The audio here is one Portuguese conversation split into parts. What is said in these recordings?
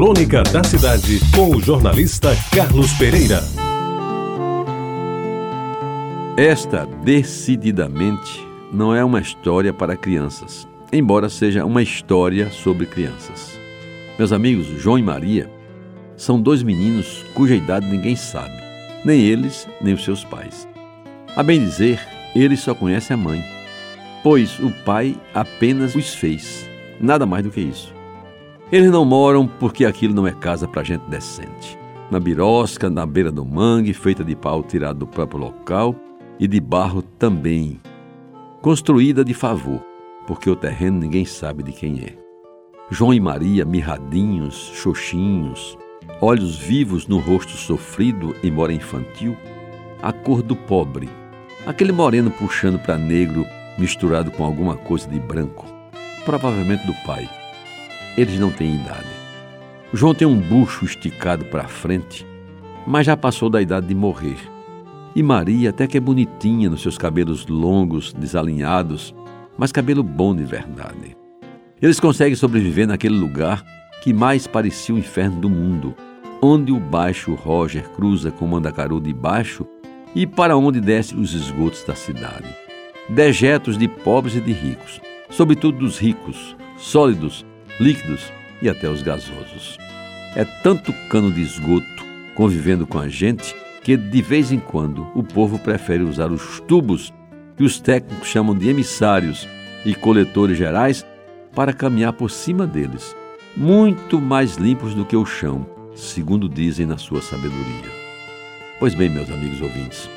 Crônica da Cidade, com o jornalista Carlos Pereira. Esta, decididamente, não é uma história para crianças, embora seja uma história sobre crianças. Meus amigos, João e Maria são dois meninos cuja idade ninguém sabe, nem eles, nem os seus pais. A bem dizer, eles só conhecem a mãe, pois o pai apenas os fez, nada mais do que isso. Eles não moram porque aquilo não é casa para gente decente. Na birosca, na beira do mangue, feita de pau tirado do próprio local e de barro também. Construída de favor, porque o terreno ninguém sabe de quem é. João e Maria, mirradinhos, xoxinhos, olhos vivos no rosto sofrido, embora infantil, a cor do pobre, aquele moreno puxando para negro misturado com alguma coisa de branco, provavelmente do pai eles não têm idade. João tem um bucho esticado para frente, mas já passou da idade de morrer. E Maria até que é bonitinha nos seus cabelos longos, desalinhados, mas cabelo bom de verdade. Eles conseguem sobreviver naquele lugar que mais parecia o inferno do mundo, onde o baixo Roger cruza com o Mandacaru de baixo e para onde desce os esgotos da cidade. Dejetos de pobres e de ricos, sobretudo dos ricos, sólidos, líquidos e até os gasosos. É tanto cano de esgoto convivendo com a gente que de vez em quando o povo prefere usar os tubos que os técnicos chamam de emissários e coletores gerais para caminhar por cima deles, muito mais limpos do que o chão, segundo dizem na sua sabedoria. Pois bem, meus amigos ouvintes,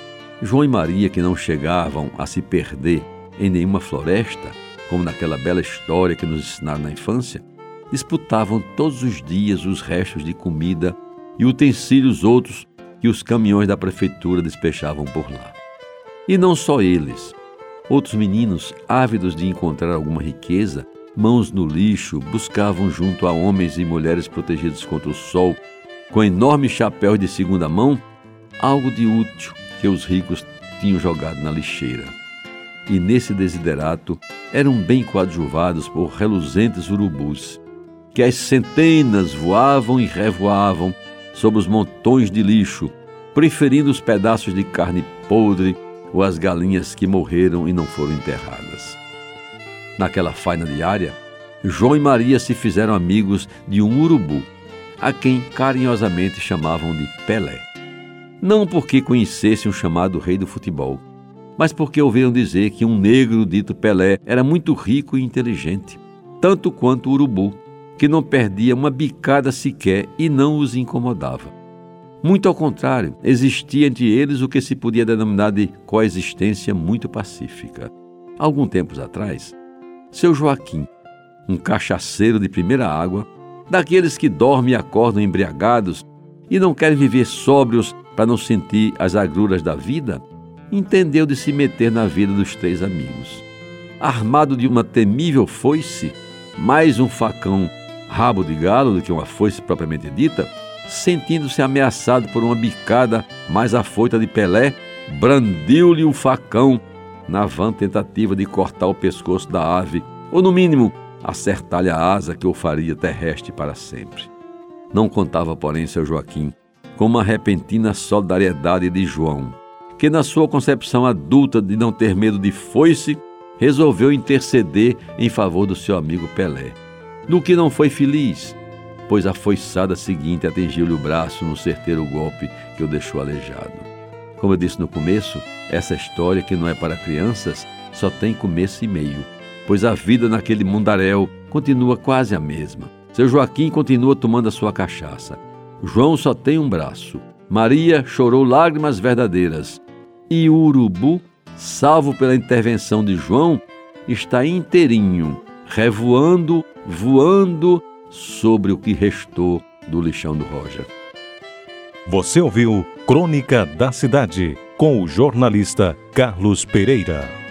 João e Maria, que não chegavam a se perder em nenhuma floresta, como naquela bela história que nos ensinaram na infância, disputavam todos os dias os restos de comida e utensílios outros que os caminhões da prefeitura despechavam por lá. E não só eles. Outros meninos, ávidos de encontrar alguma riqueza, mãos no lixo, buscavam junto a homens e mulheres protegidos contra o sol, com enormes chapéus de segunda mão, algo de útil que os ricos tinham jogado na lixeira. E nesse desiderato eram bem coadjuvados por reluzentes urubus, que as centenas voavam e revoavam sobre os montões de lixo, preferindo os pedaços de carne podre ou as galinhas que morreram e não foram enterradas. Naquela faina diária, João e Maria se fizeram amigos de um urubu, a quem carinhosamente chamavam de Pelé. Não porque conhecessem o chamado rei do futebol, mas porque ouviram dizer que um negro dito Pelé era muito rico e inteligente, tanto quanto o urubu, que não perdia uma bicada sequer e não os incomodava. Muito ao contrário, existia entre eles o que se podia denominar de coexistência muito pacífica. Algum tempos atrás, seu Joaquim, um cachaceiro de primeira água, daqueles que dormem e acordam embriagados e não querem viver sóbrios para não sentir as agruras da vida, entendeu de se meter na vida dos três amigos. Armado de uma temível foice, mais um facão rabo de galo do que uma foice propriamente dita, sentindo-se ameaçado por uma bicada mais afoita de Pelé, brandiu-lhe o facão na vã tentativa de cortar o pescoço da ave, ou no mínimo acertar-lhe a asa que o faria terrestre para sempre. Não contava, porém, seu Joaquim com uma repentina solidariedade de João, que na sua concepção adulta de não ter medo de foice, resolveu interceder em favor do seu amigo Pelé no que não foi feliz, pois a foiçada seguinte atingiu-lhe o braço no certeiro golpe que o deixou aleijado. Como eu disse no começo, essa história que não é para crianças só tem começo e meio, pois a vida naquele mundaréu continua quase a mesma. Seu Joaquim continua tomando a sua cachaça. João só tem um braço. Maria chorou lágrimas verdadeiras. E urubu, salvo pela intervenção de João, está inteirinho, revoando voando sobre o que restou do lixão do Roger. Você ouviu Crônica da Cidade com o jornalista Carlos Pereira.